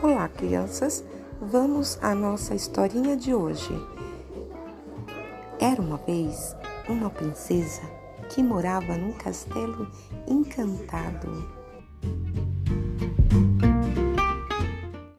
Olá, crianças! Vamos à nossa historinha de hoje. Era uma vez uma princesa que morava num castelo encantado.